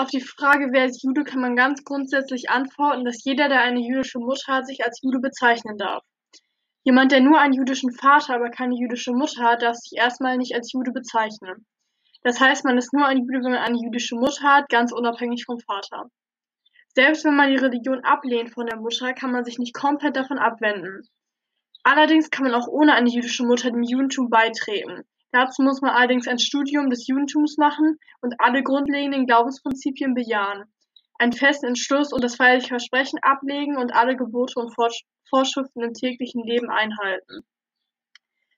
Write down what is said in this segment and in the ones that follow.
Auf die Frage, wer ist Jude, kann man ganz grundsätzlich antworten, dass jeder, der eine jüdische Mutter hat, sich als Jude bezeichnen darf. Jemand, der nur einen jüdischen Vater, aber keine jüdische Mutter hat, darf sich erstmal nicht als Jude bezeichnen. Das heißt, man ist nur ein Jude, wenn man eine jüdische Mutter hat, ganz unabhängig vom Vater. Selbst wenn man die Religion ablehnt von der Mutter, kann man sich nicht komplett davon abwenden. Allerdings kann man auch ohne eine jüdische Mutter dem Judentum beitreten. Dazu muss man allerdings ein Studium des Judentums machen und alle grundlegenden Glaubensprinzipien bejahen, einen festen Entschluss und das feierliche Versprechen ablegen und alle Gebote und Vorschriften im täglichen Leben einhalten.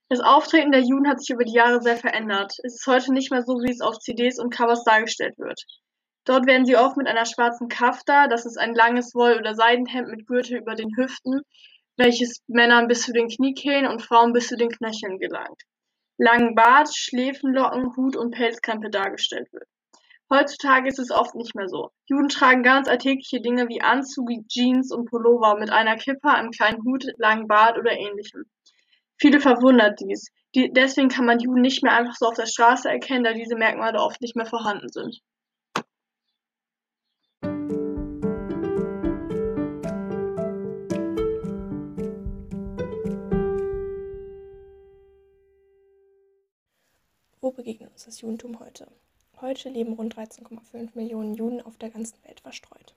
Das Auftreten der Juden hat sich über die Jahre sehr verändert. Es ist heute nicht mehr so, wie es auf CDs und Covers dargestellt wird. Dort werden sie oft mit einer schwarzen Kafta, das ist ein langes Woll- oder Seidenhemd mit Gürtel über den Hüften, welches Männern bis zu den Kniekehlen und Frauen bis zu den Knöcheln gelangt langen Bart, Schläfenlocken, Hut und Pelzkrempe dargestellt wird. Heutzutage ist es oft nicht mehr so. Juden tragen ganz alltägliche Dinge wie Anzug, Jeans und Pullover mit einer Kippa, einem kleinen Hut, langen Bart oder ähnlichem. Viele verwundert dies. Die, deswegen kann man Juden nicht mehr einfach so auf der Straße erkennen, da diese Merkmale oft nicht mehr vorhanden sind. Wo begegnet uns das Judentum heute? Heute leben rund 13,5 Millionen Juden auf der ganzen Welt verstreut.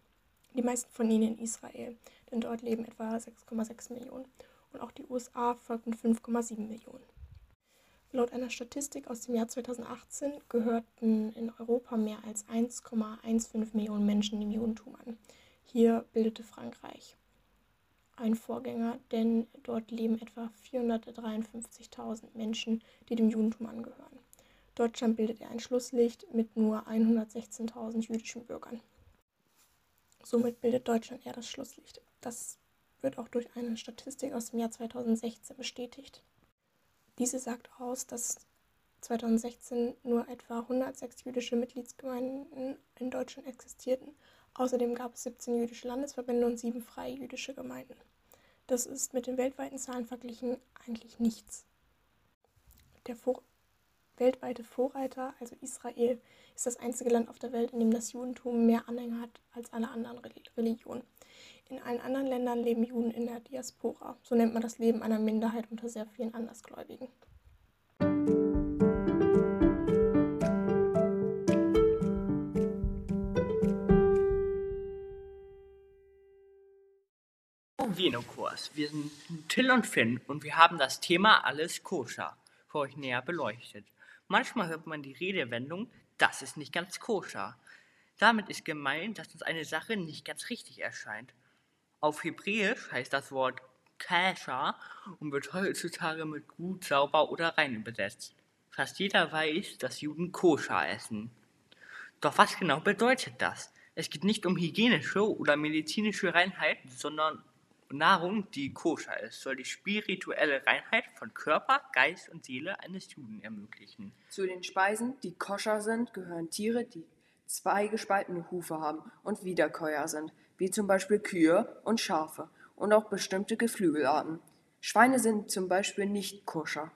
Die meisten von ihnen in Israel, denn dort leben etwa 6,6 Millionen und auch die USA folgten 5,7 Millionen. Laut einer Statistik aus dem Jahr 2018 gehörten in Europa mehr als 1,15 Millionen Menschen dem Judentum an. Hier bildete Frankreich ein Vorgänger, denn dort leben etwa 453.000 Menschen, die dem Judentum angehören. Deutschland bildet er ein Schlusslicht mit nur 116.000 jüdischen Bürgern. Somit bildet Deutschland eher das Schlusslicht. Das wird auch durch eine Statistik aus dem Jahr 2016 bestätigt. Diese sagt aus, dass 2016 nur etwa 106 jüdische Mitgliedsgemeinden in Deutschland existierten. Außerdem gab es 17 jüdische Landesverbände und sieben freie jüdische Gemeinden. Das ist mit den weltweiten Zahlen verglichen eigentlich nichts. Der Vor weltweite Vorreiter, also Israel, ist das einzige Land auf der Welt, in dem das Judentum mehr Anhänger hat als alle anderen Religionen. In allen anderen Ländern leben Juden in der Diaspora. So nennt man das Leben einer Minderheit unter sehr vielen Andersgläubigen. Venokurs. Wir sind Till und Finn und wir haben das Thema Alles koscher für euch näher beleuchtet. Manchmal hört man die Redewendung, das ist nicht ganz koscher. Damit ist gemeint, dass uns eine Sache nicht ganz richtig erscheint. Auf Hebräisch heißt das Wort kasher und wird heutzutage mit gut, sauber oder rein übersetzt. Fast jeder weiß, dass Juden koscher essen. Doch was genau bedeutet das? Es geht nicht um hygienische oder medizinische Reinheit, sondern Nahrung, die koscher ist, soll die spirituelle Reinheit von Körper, Geist und Seele eines Juden ermöglichen. Zu den Speisen, die koscher sind, gehören Tiere, die zwei gespaltene Hufe haben und Wiederkäuer sind, wie zum Beispiel Kühe und Schafe und auch bestimmte Geflügelarten. Schweine sind zum Beispiel nicht koscher,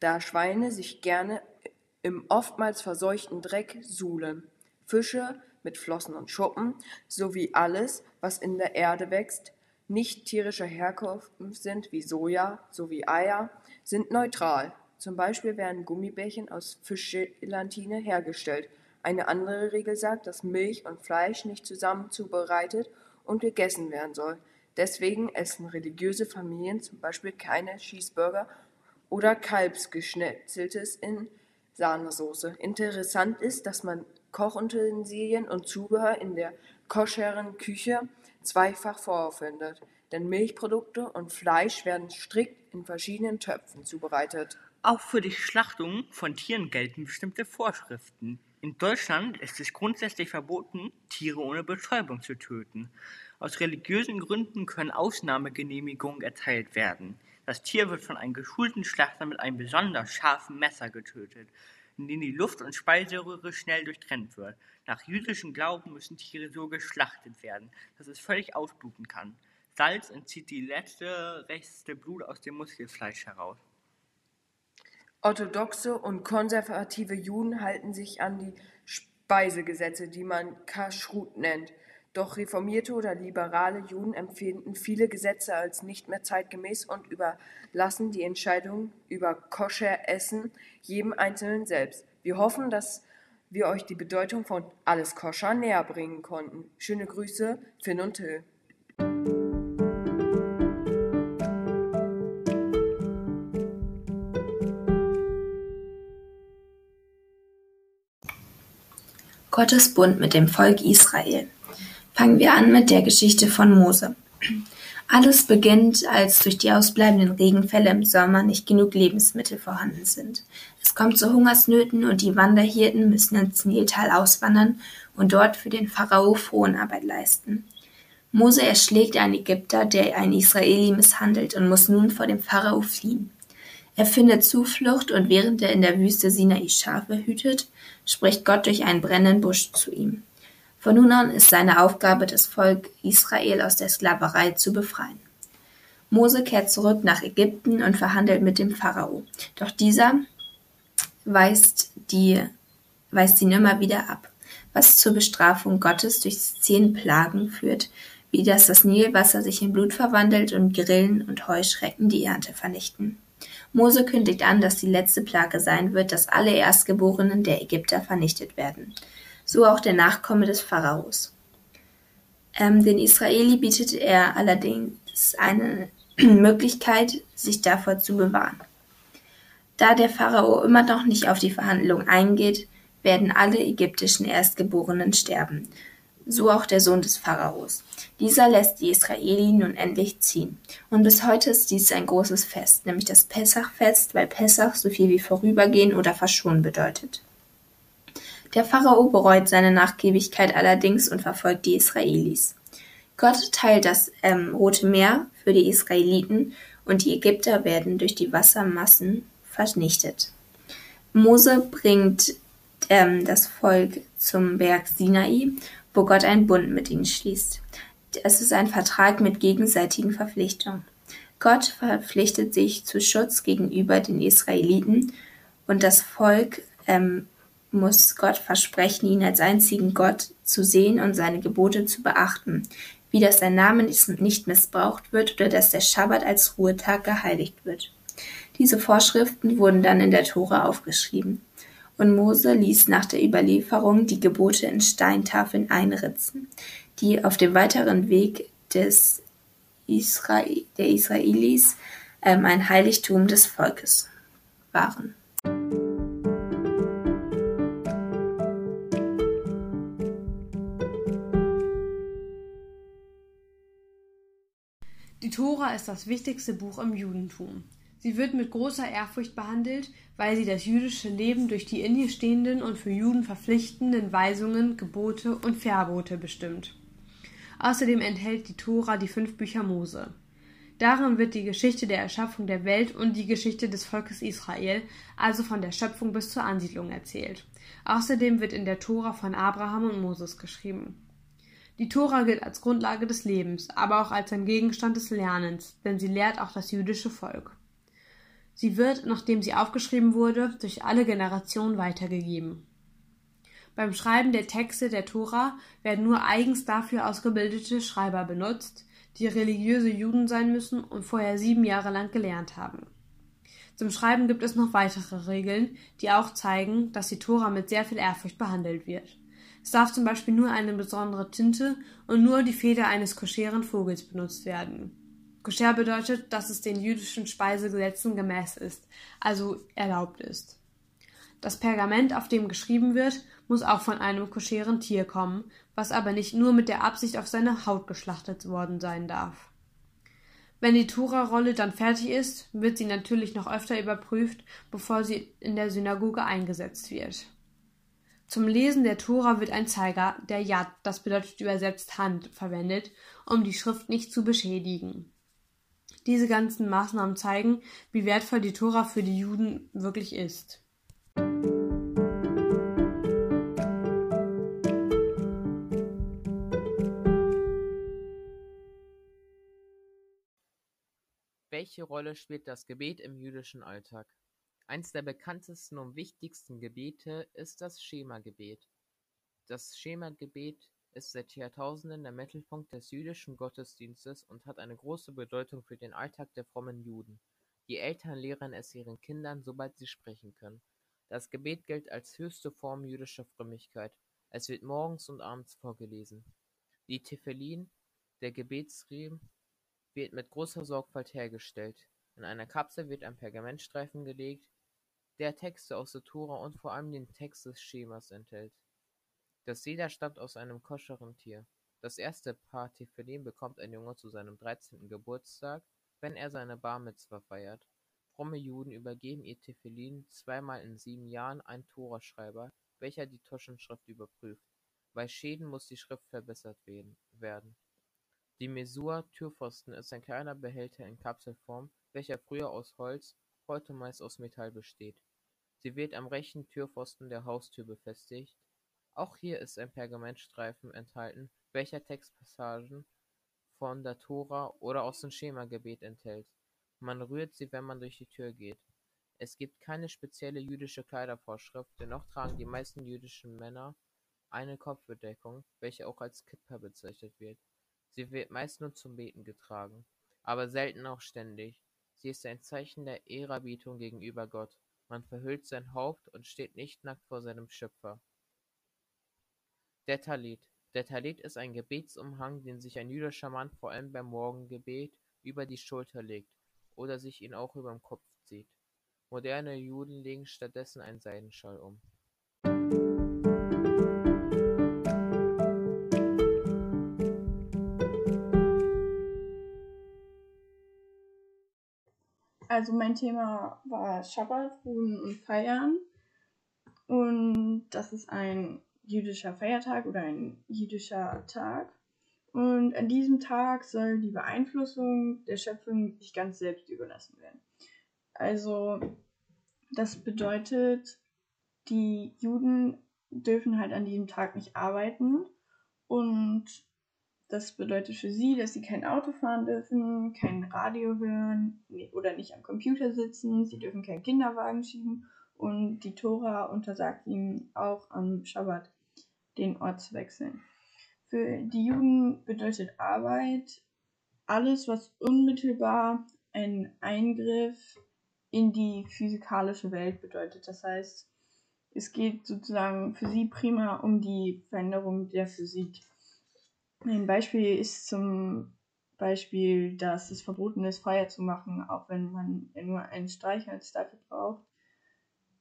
da Schweine sich gerne im oftmals verseuchten Dreck suhlen. Fische mit Flossen und Schuppen sowie alles, was in der Erde wächst, nicht tierischer Herkunft sind wie Soja sowie Eier, sind neutral. Zum Beispiel werden Gummibärchen aus Fischgelatine hergestellt. Eine andere Regel sagt, dass Milch und Fleisch nicht zusammen zubereitet und gegessen werden soll. Deswegen essen religiöse Familien zum Beispiel keine Cheeseburger oder Kalbsgeschnetzeltes in Sahnesoße. Interessant ist, dass man Kochutensilien und Zubehör in der koscheren Küche zweifach vorfindet, denn Milchprodukte und Fleisch werden strikt in verschiedenen Töpfen zubereitet. Auch für die Schlachtung von Tieren gelten bestimmte Vorschriften. In Deutschland ist es grundsätzlich verboten, Tiere ohne Betäubung zu töten. Aus religiösen Gründen können Ausnahmegenehmigungen erteilt werden. Das Tier wird von einem geschulten Schlachter mit einem besonders scharfen Messer getötet, in dem die Luft- und Speiseröhre schnell durchtrennt wird. Nach jüdischem Glauben müssen Tiere so geschlachtet werden, dass es völlig ausbluten kann. Salz entzieht die letzte Reste Blut aus dem Muskelfleisch heraus. Orthodoxe und konservative Juden halten sich an die Speisegesetze, die man Kashrut nennt. Doch reformierte oder liberale Juden empfinden viele Gesetze als nicht mehr zeitgemäß und überlassen die Entscheidung über Koscher-Essen jedem Einzelnen selbst. Wir hoffen, dass wir euch die Bedeutung von alles Koscher näher bringen konnten. Schöne Grüße, Finn und Till. Gottes Bund mit dem Volk Israel. Fangen wir an mit der Geschichte von Mose. Alles beginnt, als durch die ausbleibenden Regenfälle im Sommer nicht genug Lebensmittel vorhanden sind. Es kommt zu Hungersnöten und die Wanderhirten müssen ins Niltal auswandern und dort für den Pharao Fronarbeit leisten. Mose erschlägt einen Ägypter, der einen Israeli misshandelt und muss nun vor dem Pharao fliehen. Er findet Zuflucht und während er in der Wüste Sinai Schafe hütet, spricht Gott durch einen brennenden Busch zu ihm. Von nun an ist seine Aufgabe, das Volk Israel aus der Sklaverei zu befreien. Mose kehrt zurück nach Ägypten und verhandelt mit dem Pharao. Doch dieser weist, die, weist ihn immer wieder ab, was zur Bestrafung Gottes durch zehn Plagen führt, wie dass das Nilwasser sich in Blut verwandelt und Grillen und Heuschrecken die Ernte vernichten. Mose kündigt an, dass die letzte Plage sein wird, dass alle Erstgeborenen der Ägypter vernichtet werden, so auch der Nachkomme des Pharaos. Ähm, den Israeli bietet er allerdings eine Möglichkeit, sich davor zu bewahren. Da der Pharao immer noch nicht auf die Verhandlung eingeht, werden alle ägyptischen Erstgeborenen sterben, so auch der Sohn des Pharaos. Dieser lässt die Israeli nun endlich ziehen. Und bis heute ist dies ein großes Fest, nämlich das Pessachfest, weil Pessach so viel wie vorübergehen oder verschonen bedeutet. Der Pharao bereut seine Nachgiebigkeit allerdings und verfolgt die Israelis. Gott teilt das ähm, Rote Meer für die Israeliten und die Ägypter werden durch die Wassermassen vernichtet. Mose bringt ähm, das Volk zum Berg Sinai wo Gott einen Bund mit ihnen schließt. Es ist ein Vertrag mit gegenseitigen Verpflichtungen. Gott verpflichtet sich zu Schutz gegenüber den Israeliten und das Volk ähm, muss Gott versprechen, ihn als einzigen Gott zu sehen und seine Gebote zu beachten, wie dass sein Name nicht missbraucht wird oder dass der Schabbat als Ruhetag geheiligt wird. Diese Vorschriften wurden dann in der Tora aufgeschrieben und Mose ließ nach der Überlieferung die Gebote in Steintafeln einritzen, die auf dem weiteren Weg des Israel, der Israelis ähm, ein Heiligtum des Volkes waren. Ist das wichtigste Buch im Judentum. Sie wird mit großer Ehrfurcht behandelt, weil sie das jüdische Leben durch die in ihr stehenden und für Juden verpflichtenden Weisungen, Gebote und Verbote bestimmt. Außerdem enthält die Tora die fünf Bücher Mose. Darin wird die Geschichte der Erschaffung der Welt und die Geschichte des Volkes Israel, also von der Schöpfung bis zur Ansiedlung erzählt. Außerdem wird in der Tora von Abraham und Moses geschrieben. Die Tora gilt als Grundlage des Lebens, aber auch als ein Gegenstand des Lernens, denn sie lehrt auch das jüdische Volk. Sie wird, nachdem sie aufgeschrieben wurde, durch alle Generationen weitergegeben. Beim Schreiben der Texte der Tora werden nur eigens dafür ausgebildete Schreiber benutzt, die religiöse Juden sein müssen und vorher sieben Jahre lang gelernt haben. Zum Schreiben gibt es noch weitere Regeln, die auch zeigen, dass die Tora mit sehr viel Ehrfurcht behandelt wird. Es darf zum Beispiel nur eine besondere Tinte und nur die Feder eines koscheren Vogels benutzt werden. Koscher bedeutet, dass es den jüdischen Speisegesetzen gemäß ist, also erlaubt ist. Das Pergament, auf dem geschrieben wird, muss auch von einem koscheren Tier kommen, was aber nicht nur mit der Absicht auf seine Haut geschlachtet worden sein darf. Wenn die Tora-Rolle dann fertig ist, wird sie natürlich noch öfter überprüft, bevor sie in der Synagoge eingesetzt wird. Zum Lesen der Tora wird ein Zeiger, der Yad, das bedeutet übersetzt Hand, verwendet, um die Schrift nicht zu beschädigen. Diese ganzen Maßnahmen zeigen, wie wertvoll die Tora für die Juden wirklich ist. Welche Rolle spielt das Gebet im jüdischen Alltag? Eins der bekanntesten und wichtigsten Gebete ist das Schema-Gebet. Das Schema-Gebet ist seit Jahrtausenden der Mittelpunkt des jüdischen Gottesdienstes und hat eine große Bedeutung für den Alltag der frommen Juden. Die Eltern lehren es ihren Kindern, sobald sie sprechen können. Das Gebet gilt als höchste Form jüdischer Frömmigkeit. Es wird morgens und abends vorgelesen. Die Tefillin, der Gebetsriemen, wird mit großer Sorgfalt hergestellt. In einer Kapsel wird ein Pergamentstreifen gelegt, der Texte aus der Tora und vor allem den Text des Schemas enthält. Das Seder stammt aus einem koscheren Tier. Das erste Paar Tefillin bekommt ein Junge zu seinem 13. Geburtstag, wenn er seine Bar Mitzvah feiert. Fromme Juden übergeben ihr Tefillin zweimal in sieben Jahren einem Toraschreiber, welcher die Taschenschrift überprüft. Bei Schäden muss die Schrift verbessert werden. Die Mesua-Türpfosten ist ein kleiner Behälter in Kapselform, welcher früher aus Holz, heute meist aus Metall besteht. Sie wird am rechten Türpfosten der Haustür befestigt. Auch hier ist ein Pergamentstreifen enthalten, welcher Textpassagen von der Tora oder aus dem Schema-Gebet enthält. Man rührt sie, wenn man durch die Tür geht. Es gibt keine spezielle jüdische Kleidervorschrift, dennoch tragen die meisten jüdischen Männer eine Kopfbedeckung, welche auch als Kippa bezeichnet wird. Sie wird meist nur zum Beten getragen, aber selten auch ständig. Sie ist ein Zeichen der Ehrerbietung gegenüber Gott. Man verhüllt sein Haupt und steht nicht nackt vor seinem Schöpfer. Der Talit. Der Talit ist ein Gebetsumhang, den sich ein jüdischer Mann vor allem beim Morgengebet über die Schulter legt oder sich ihn auch überm Kopf zieht. Moderne Juden legen stattdessen einen Seidenschal um. Also mein Thema war Schabbat, Ruhen und Feiern. Und das ist ein jüdischer Feiertag oder ein jüdischer Tag. Und an diesem Tag soll die Beeinflussung der Schöpfung sich ganz selbst überlassen werden. Also das bedeutet, die Juden dürfen halt an diesem Tag nicht arbeiten und das bedeutet für sie, dass sie kein Auto fahren dürfen, kein Radio hören oder nicht am Computer sitzen, sie dürfen keinen Kinderwagen schieben und die Tora untersagt ihnen auch am Schabbat den Ort zu wechseln. Für die Juden bedeutet Arbeit alles, was unmittelbar einen Eingriff in die physikalische Welt bedeutet. Das heißt, es geht sozusagen für sie prima um die Veränderung der Physik. Ein Beispiel ist zum Beispiel, dass es verboten ist, Feuer zu machen, auch wenn man nur ein Streichholz dafür braucht,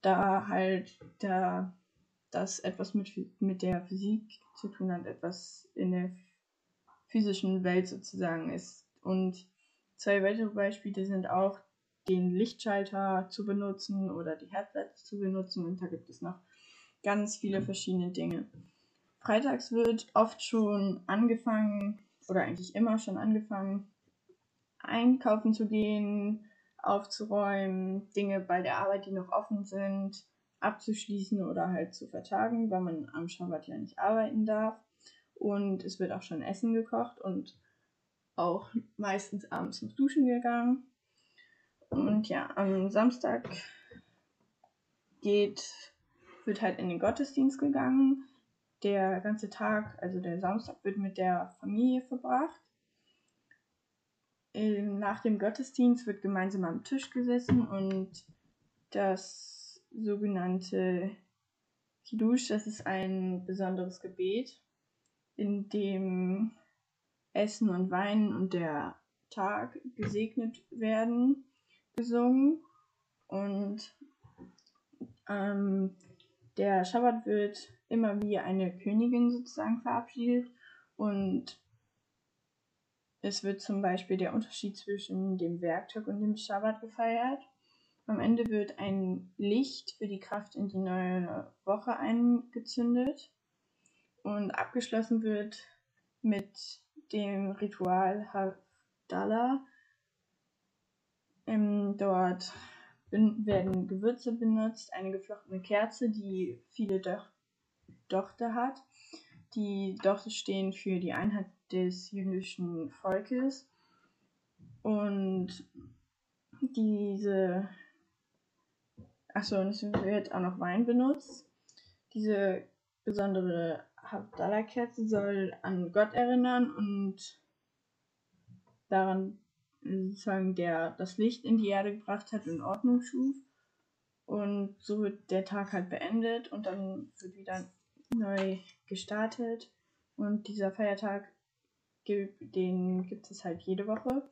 da halt der das etwas mit, mit der Physik zu tun hat, etwas in der physischen Welt sozusagen ist. Und zwei weitere Beispiele sind auch, den Lichtschalter zu benutzen oder die Herdplatte zu benutzen. Und da gibt es noch ganz viele verschiedene Dinge. Freitags wird oft schon angefangen, oder eigentlich immer schon angefangen, einkaufen zu gehen, aufzuräumen, Dinge bei der Arbeit, die noch offen sind, abzuschließen oder halt zu vertagen, weil man am Schabbat ja nicht arbeiten darf. Und es wird auch schon Essen gekocht und auch meistens abends ins Duschen gegangen. Und ja, am Samstag geht, wird halt in den Gottesdienst gegangen. Der ganze Tag, also der Samstag, wird mit der Familie verbracht. Ähm, nach dem Gottesdienst wird gemeinsam am Tisch gesessen und das sogenannte Kiddush, das ist ein besonderes Gebet, in dem Essen und Wein und der Tag gesegnet werden, gesungen. Und ähm, der Schabbat wird immer wie eine Königin sozusagen verabschiedet und es wird zum Beispiel der Unterschied zwischen dem Werktag und dem Schabbat gefeiert. Am Ende wird ein Licht für die Kraft in die neue Woche eingezündet und abgeschlossen wird mit dem Ritual Havdalah. Ähm, dort werden Gewürze benutzt, eine geflochtene Kerze, die viele Doch Dochte hat. Die Dochte stehen für die Einheit des jüdischen Volkes und diese Achso, und es wird auch noch Wein benutzt. Diese besondere Havdalah-Kerze soll an Gott erinnern und daran sozusagen der das Licht in die Erde gebracht hat und Ordnung schuf. Und so wird der Tag halt beendet und dann wird wieder neu gestartet. Und dieser Feiertag, den gibt es halt jede Woche.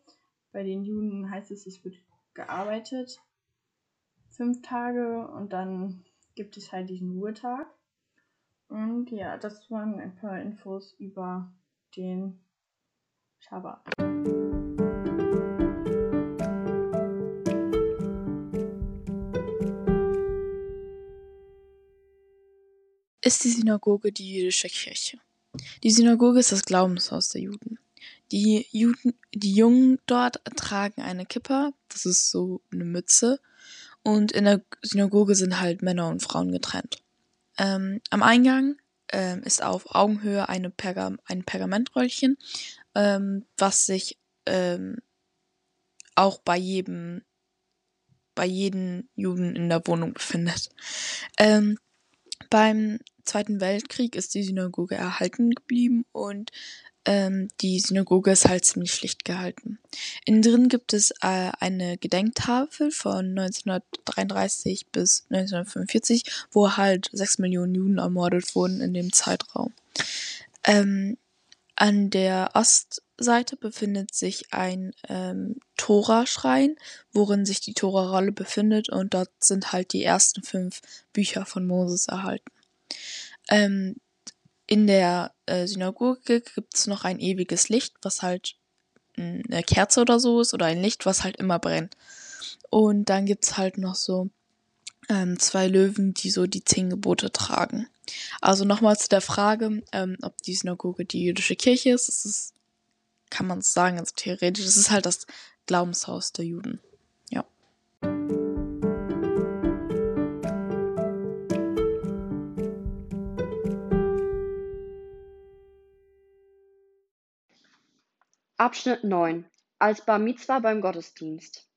Bei den Juden heißt es, es wird gearbeitet. Fünf Tage und dann gibt es halt diesen Ruhetag. Und ja, das waren ein paar Infos über den Schabbat. Ist die Synagoge die jüdische Kirche. Die Synagoge ist das Glaubenshaus der Juden. Die, Juden, die Jungen dort tragen eine Kippa, das ist so eine Mütze, und in der Synagoge sind halt Männer und Frauen getrennt. Ähm, am Eingang ähm, ist auf Augenhöhe eine Pergam ein Pergamentröllchen, ähm, was sich ähm, auch bei jedem bei jedem Juden in der Wohnung befindet. Ähm, beim Zweiten Weltkrieg ist die Synagoge erhalten geblieben und ähm, die Synagoge ist halt ziemlich schlicht gehalten. Innen drin gibt es äh, eine Gedenktafel von 1933 bis 1945, wo halt sechs Millionen Juden ermordet wurden in dem Zeitraum. Ähm, an der Ostseite befindet sich ein ähm, Tora-Schrein, worin sich die Tora-Rolle befindet und dort sind halt die ersten fünf Bücher von Moses erhalten. Ähm, in der äh, Synagoge gibt's noch ein ewiges Licht, was halt eine Kerze oder so ist, oder ein Licht, was halt immer brennt. Und dann gibt's halt noch so ähm, zwei Löwen, die so die zehn Gebote tragen. Also nochmal zu der Frage, ähm, ob die Synagoge die jüdische Kirche ist. Das ist, kann man sagen, also theoretisch, es ist halt das Glaubenshaus der Juden. Ja. Abschnitt 9 Als Bar Mitzwa beim Gottesdienst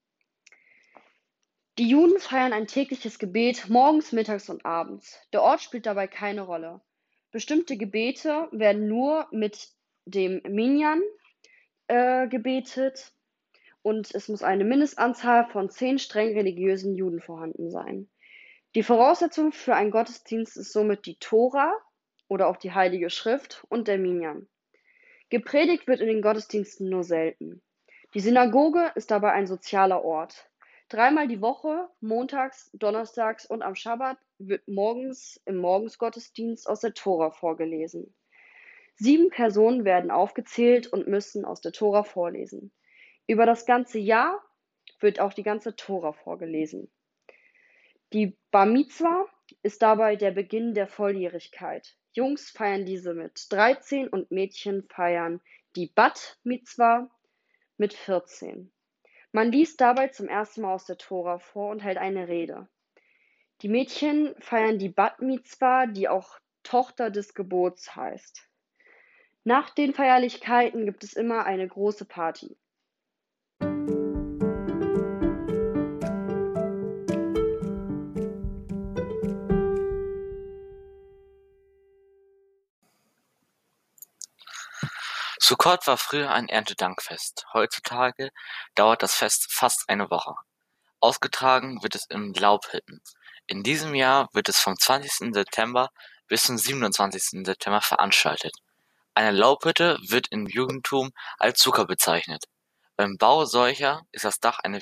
Die Juden feiern ein tägliches Gebet morgens, mittags und abends. Der Ort spielt dabei keine Rolle. Bestimmte Gebete werden nur mit dem Minyan äh, gebetet und es muss eine Mindestanzahl von zehn streng religiösen Juden vorhanden sein. Die Voraussetzung für einen Gottesdienst ist somit die Tora oder auch die Heilige Schrift und der Minyan. Gepredigt wird in den Gottesdiensten nur selten. Die Synagoge ist dabei ein sozialer Ort. Dreimal die Woche, montags, donnerstags und am Schabbat, wird morgens im Morgensgottesdienst aus der Tora vorgelesen. Sieben Personen werden aufgezählt und müssen aus der Tora vorlesen. Über das ganze Jahr wird auch die ganze Tora vorgelesen. Die Bar Mitzwa ist dabei der Beginn der Volljährigkeit. Jungs feiern diese mit 13 und Mädchen feiern die Bat Mitzwa mit 14. Man liest dabei zum ersten Mal aus der Tora vor und hält eine Rede. Die Mädchen feiern die Bat Mitzwa, die auch Tochter des Gebots heißt. Nach den Feierlichkeiten gibt es immer eine große Party. Sukkot war früher ein Erntedankfest, heutzutage dauert das Fest fast eine Woche. Ausgetragen wird es in Laubhütten. In diesem Jahr wird es vom 20. September bis zum 27. September veranstaltet. Eine Laubhütte wird im Judentum als Sukker bezeichnet. Beim Bau solcher ist das Dach eine,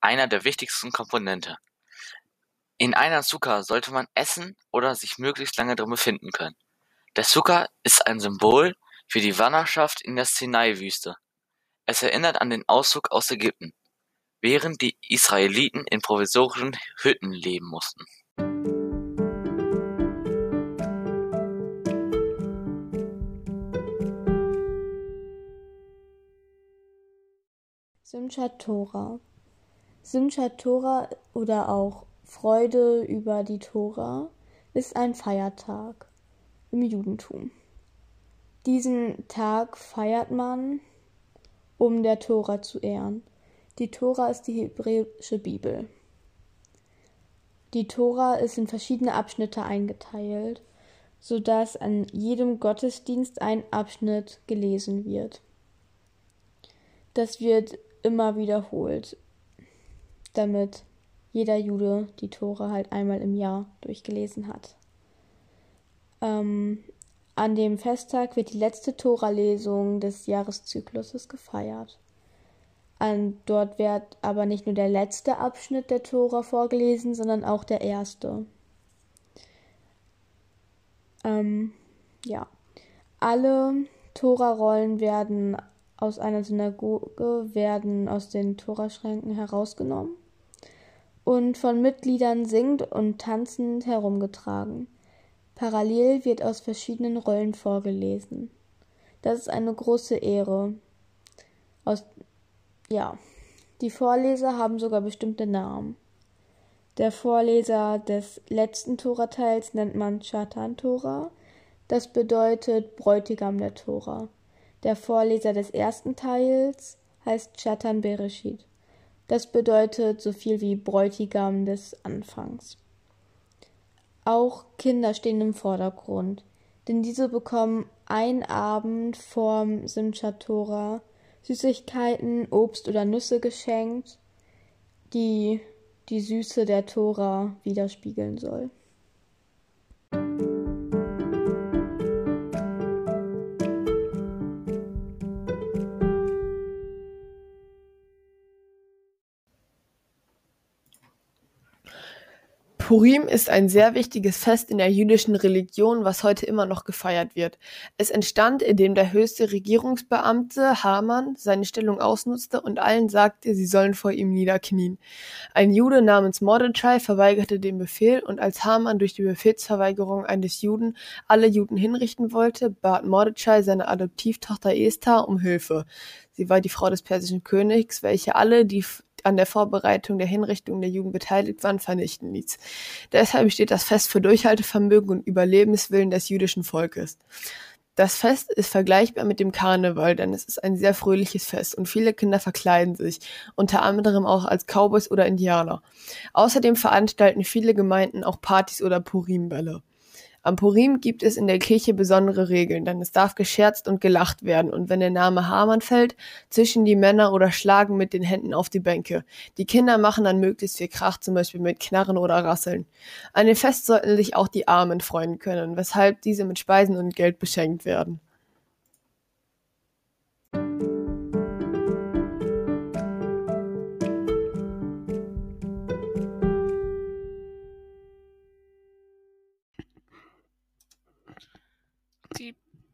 einer der wichtigsten Komponente. In einer Sukkah sollte man essen oder sich möglichst lange drin befinden können. Der Sukkah ist ein Symbol für die Wanderschaft in der Sinai-Wüste. Es erinnert an den Auszug aus Ägypten, während die Israeliten in provisorischen Hütten leben mussten. Simchat Tora Simchat Tora oder auch Freude über die Tora ist ein Feiertag im Judentum. Diesen Tag feiert man, um der Tora zu ehren. Die Tora ist die hebräische Bibel. Die Tora ist in verschiedene Abschnitte eingeteilt sodass an jedem Gottesdienst ein Abschnitt gelesen wird. Das wird immer wiederholt, damit jeder Jude die Tore halt einmal im Jahr durchgelesen hat. Ähm, an dem Festtag wird die letzte Tora-Lesung des Jahreszykluses gefeiert. An, dort wird aber nicht nur der letzte Abschnitt der Tora vorgelesen, sondern auch der erste. Ähm, ja. Alle Tora-Rollen werden aus einer Synagoge, werden aus den Toraschränken herausgenommen und von Mitgliedern singend und tanzend herumgetragen. Parallel wird aus verschiedenen Rollen vorgelesen. Das ist eine große Ehre. Aus, ja, die Vorleser haben sogar bestimmte Namen. Der Vorleser des letzten Torateils nennt man Chatan Tora. Das bedeutet Bräutigam der Tora. Der Vorleser des ersten Teils heißt Chatan Bereshit. Das bedeutet so viel wie Bräutigam des Anfangs. Auch Kinder stehen im Vordergrund, denn diese bekommen einen Abend vorm Simchat Torah Süßigkeiten, Obst oder Nüsse geschenkt, die die Süße der Tora widerspiegeln soll. Purim ist ein sehr wichtiges Fest in der jüdischen Religion, was heute immer noch gefeiert wird. Es entstand, indem der höchste Regierungsbeamte Haman seine Stellung ausnutzte und allen sagte, sie sollen vor ihm niederknien. Ein Jude namens Mordechai verweigerte den Befehl und als Haman durch die Befehlsverweigerung eines Juden alle Juden hinrichten wollte, bat Mordechai seine Adoptivtochter Esther um Hilfe. Sie war die Frau des persischen Königs, welche alle, die an der Vorbereitung der Hinrichtung der Juden beteiligt waren, vernichten ließ. Deshalb steht das Fest für Durchhaltevermögen und Überlebenswillen des jüdischen Volkes. Das Fest ist vergleichbar mit dem Karneval, denn es ist ein sehr fröhliches Fest und viele Kinder verkleiden sich, unter anderem auch als Cowboys oder Indianer. Außerdem veranstalten viele Gemeinden auch Partys oder Purimbälle. Am Purim gibt es in der Kirche besondere Regeln, denn es darf gescherzt und gelacht werden und wenn der Name Hamann fällt, zischen die Männer oder schlagen mit den Händen auf die Bänke. Die Kinder machen dann möglichst viel Krach, zum Beispiel mit Knarren oder Rasseln. An dem Fest sollten sich auch die Armen freuen können, weshalb diese mit Speisen und Geld beschenkt werden.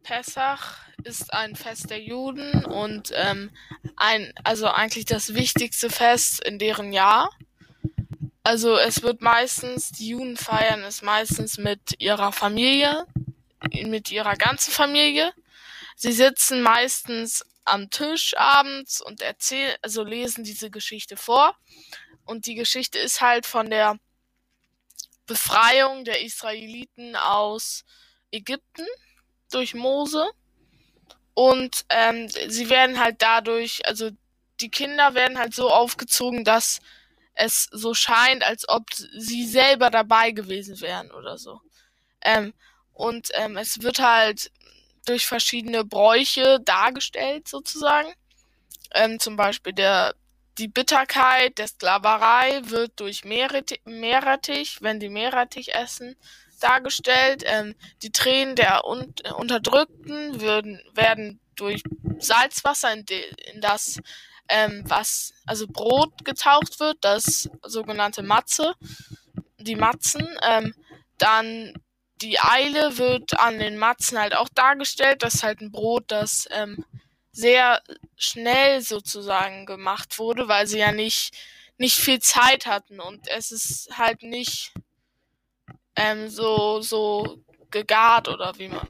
Pessach ist ein Fest der Juden und ähm, ein, also eigentlich das wichtigste Fest in deren Jahr. Also es wird meistens, die Juden feiern es meistens mit ihrer Familie, mit ihrer ganzen Familie. Sie sitzen meistens am Tisch abends und erzählen, also lesen diese Geschichte vor. Und die Geschichte ist halt von der Befreiung der Israeliten aus Ägypten durch Mose. Und ähm, sie werden halt dadurch, also die Kinder werden halt so aufgezogen, dass es so scheint, als ob sie selber dabei gewesen wären oder so. Ähm, und ähm, es wird halt durch verschiedene Bräuche dargestellt, sozusagen. Ähm, zum Beispiel der, die Bitterkeit der Sklaverei wird durch Meerrettich, wenn die Meerrettich essen, dargestellt. Ähm, die Tränen der Un Unterdrückten würden, werden durch Salzwasser in, in das ähm, was also Brot getaucht wird, das sogenannte Matze, die Matzen. Ähm, dann die Eile wird an den Matzen halt auch dargestellt. Das ist halt ein Brot, das ähm, sehr schnell sozusagen gemacht wurde, weil sie ja nicht nicht viel Zeit hatten und es ist halt nicht ähm, so, so gegart oder wie man,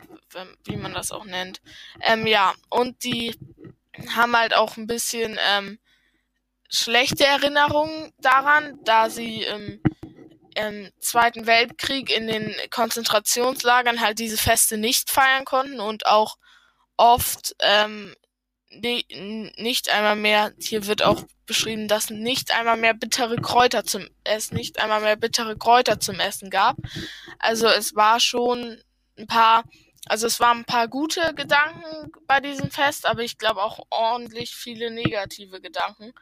wie man das auch nennt. Ähm, ja, und die haben halt auch ein bisschen ähm, schlechte Erinnerungen daran, da sie im, im Zweiten Weltkrieg in den Konzentrationslagern halt diese Feste nicht feiern konnten und auch oft ähm, nicht einmal mehr, hier wird auch beschrieben, dass nicht einmal mehr bittere Kräuter zum es nicht einmal mehr bittere Kräuter zum Essen gab. Also es war schon ein paar, also es waren ein paar gute Gedanken bei diesem Fest, aber ich glaube auch ordentlich viele negative Gedanken.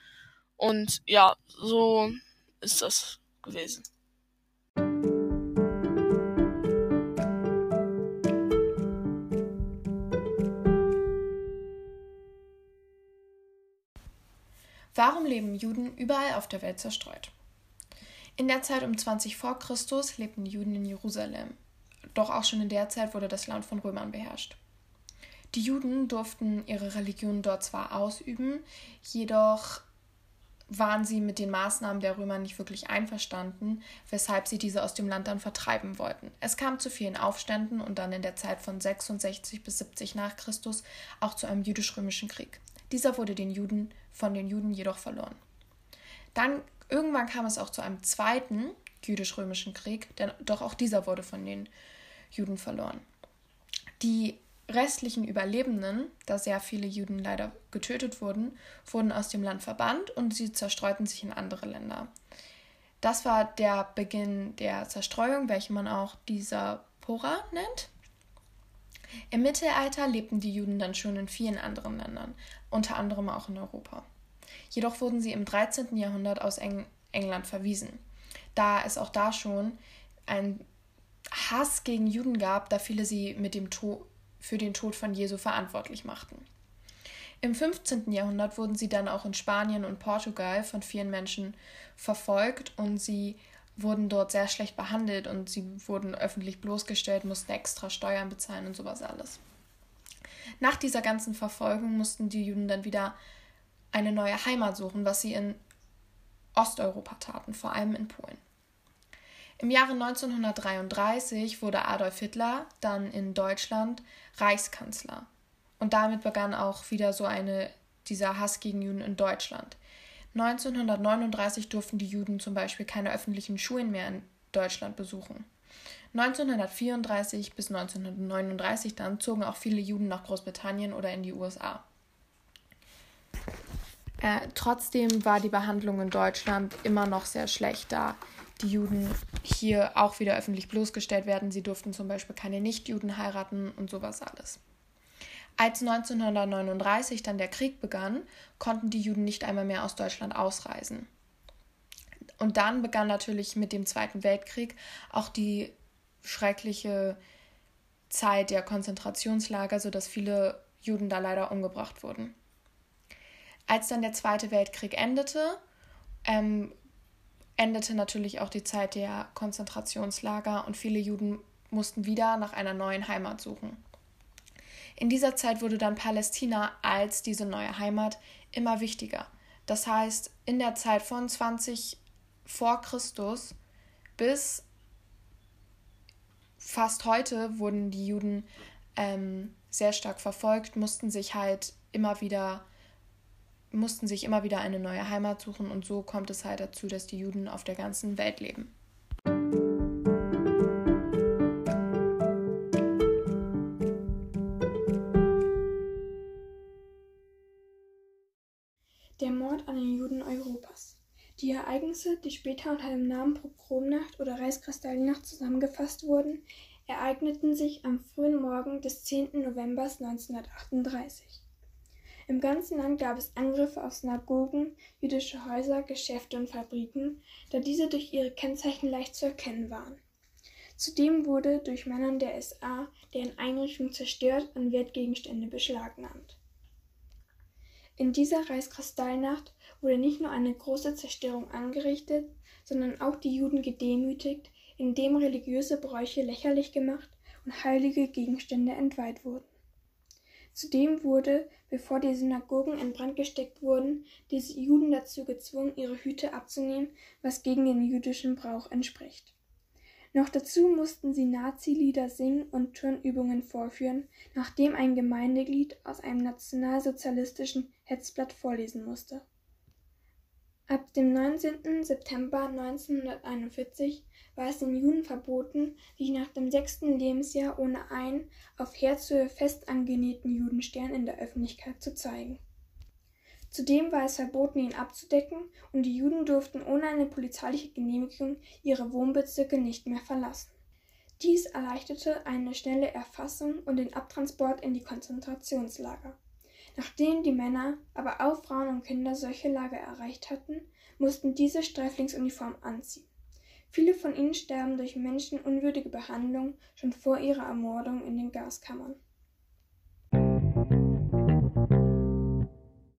Und ja, so ist das gewesen. Warum leben Juden überall auf der Welt zerstreut? In der Zeit um 20 vor Christus lebten Juden in Jerusalem. Doch auch schon in der Zeit wurde das Land von Römern beherrscht. Die Juden durften ihre Religion dort zwar ausüben, jedoch waren sie mit den Maßnahmen der Römer nicht wirklich einverstanden, weshalb sie diese aus dem Land dann vertreiben wollten. Es kam zu vielen Aufständen und dann in der Zeit von 66 bis 70 nach Christus auch zu einem jüdisch-römischen Krieg. Dieser wurde den Juden von den Juden jedoch verloren. Dann irgendwann kam es auch zu einem zweiten jüdisch-römischen Krieg, denn doch auch dieser wurde von den Juden verloren. Die restlichen Überlebenden, da sehr viele Juden leider getötet wurden, wurden aus dem Land verbannt und sie zerstreuten sich in andere Länder. Das war der Beginn der Zerstreuung, welche man auch dieser Pora nennt. Im Mittelalter lebten die Juden dann schon in vielen anderen Ländern, unter anderem auch in Europa. Jedoch wurden sie im 13. Jahrhundert aus Eng England verwiesen, da es auch da schon einen Hass gegen Juden gab, da viele sie mit dem für den Tod von Jesu verantwortlich machten. Im 15. Jahrhundert wurden sie dann auch in Spanien und Portugal von vielen Menschen verfolgt und sie wurden dort sehr schlecht behandelt und sie wurden öffentlich bloßgestellt, mussten extra Steuern bezahlen und sowas alles. Nach dieser ganzen Verfolgung mussten die Juden dann wieder eine neue Heimat suchen, was sie in Osteuropa taten, vor allem in Polen. Im Jahre 1933 wurde Adolf Hitler dann in Deutschland Reichskanzler. Und damit begann auch wieder so eine dieser Hass gegen Juden in Deutschland. 1939 durften die Juden zum Beispiel keine öffentlichen Schulen mehr in Deutschland besuchen. 1934 bis 1939 dann zogen auch viele Juden nach Großbritannien oder in die USA. Äh, trotzdem war die Behandlung in Deutschland immer noch sehr schlecht, da die Juden hier auch wieder öffentlich bloßgestellt werden. Sie durften zum Beispiel keine Nichtjuden heiraten und sowas alles. Als 1939 dann der Krieg begann, konnten die Juden nicht einmal mehr aus Deutschland ausreisen. Und dann begann natürlich mit dem Zweiten Weltkrieg auch die schreckliche Zeit der Konzentrationslager, sodass viele Juden da leider umgebracht wurden. Als dann der Zweite Weltkrieg endete, ähm, endete natürlich auch die Zeit der Konzentrationslager und viele Juden mussten wieder nach einer neuen Heimat suchen. In dieser Zeit wurde dann Palästina als diese neue Heimat immer wichtiger. Das heißt, in der Zeit von 20 vor Christus bis fast heute wurden die Juden ähm, sehr stark verfolgt, mussten sich halt immer wieder mussten sich immer wieder eine neue Heimat suchen und so kommt es halt dazu, dass die Juden auf der ganzen Welt leben. Ereignisse, die später unter dem Namen Pogromnacht oder Reichskristallnacht zusammengefasst wurden, ereigneten sich am frühen Morgen des 10. November 1938. Im ganzen Land gab es Angriffe auf Synagogen, jüdische Häuser, Geschäfte und Fabriken, da diese durch ihre Kennzeichen leicht zu erkennen waren. Zudem wurde durch Männern der SA deren Einrichtung zerstört und Wertgegenstände beschlagnahmt. In dieser Reichskristallnacht wurde nicht nur eine große Zerstörung angerichtet, sondern auch die Juden gedemütigt, indem religiöse Bräuche lächerlich gemacht und heilige Gegenstände entweiht wurden. Zudem wurde, bevor die Synagogen in Brand gesteckt wurden, die Juden dazu gezwungen, ihre Hüte abzunehmen, was gegen den jüdischen Brauch entspricht. Noch dazu mussten sie Nazi-Lieder singen und Turnübungen vorführen, nachdem ein Gemeindeglied aus einem nationalsozialistischen Hetzblatt vorlesen musste. Ab dem 19. September 1941 war es den Juden verboten, sich nach dem sechsten Lebensjahr ohne einen auf Herzhöhe fest angenähten Judenstern in der Öffentlichkeit zu zeigen. Zudem war es verboten, ihn abzudecken, und die Juden durften ohne eine polizeiliche Genehmigung ihre Wohnbezirke nicht mehr verlassen. Dies erleichterte eine schnelle Erfassung und den Abtransport in die Konzentrationslager. Nachdem die Männer, aber auch Frauen und Kinder solche Lager erreicht hatten, mussten diese Sträflingsuniform anziehen. Viele von ihnen sterben durch menschenunwürdige Behandlung schon vor ihrer Ermordung in den Gaskammern.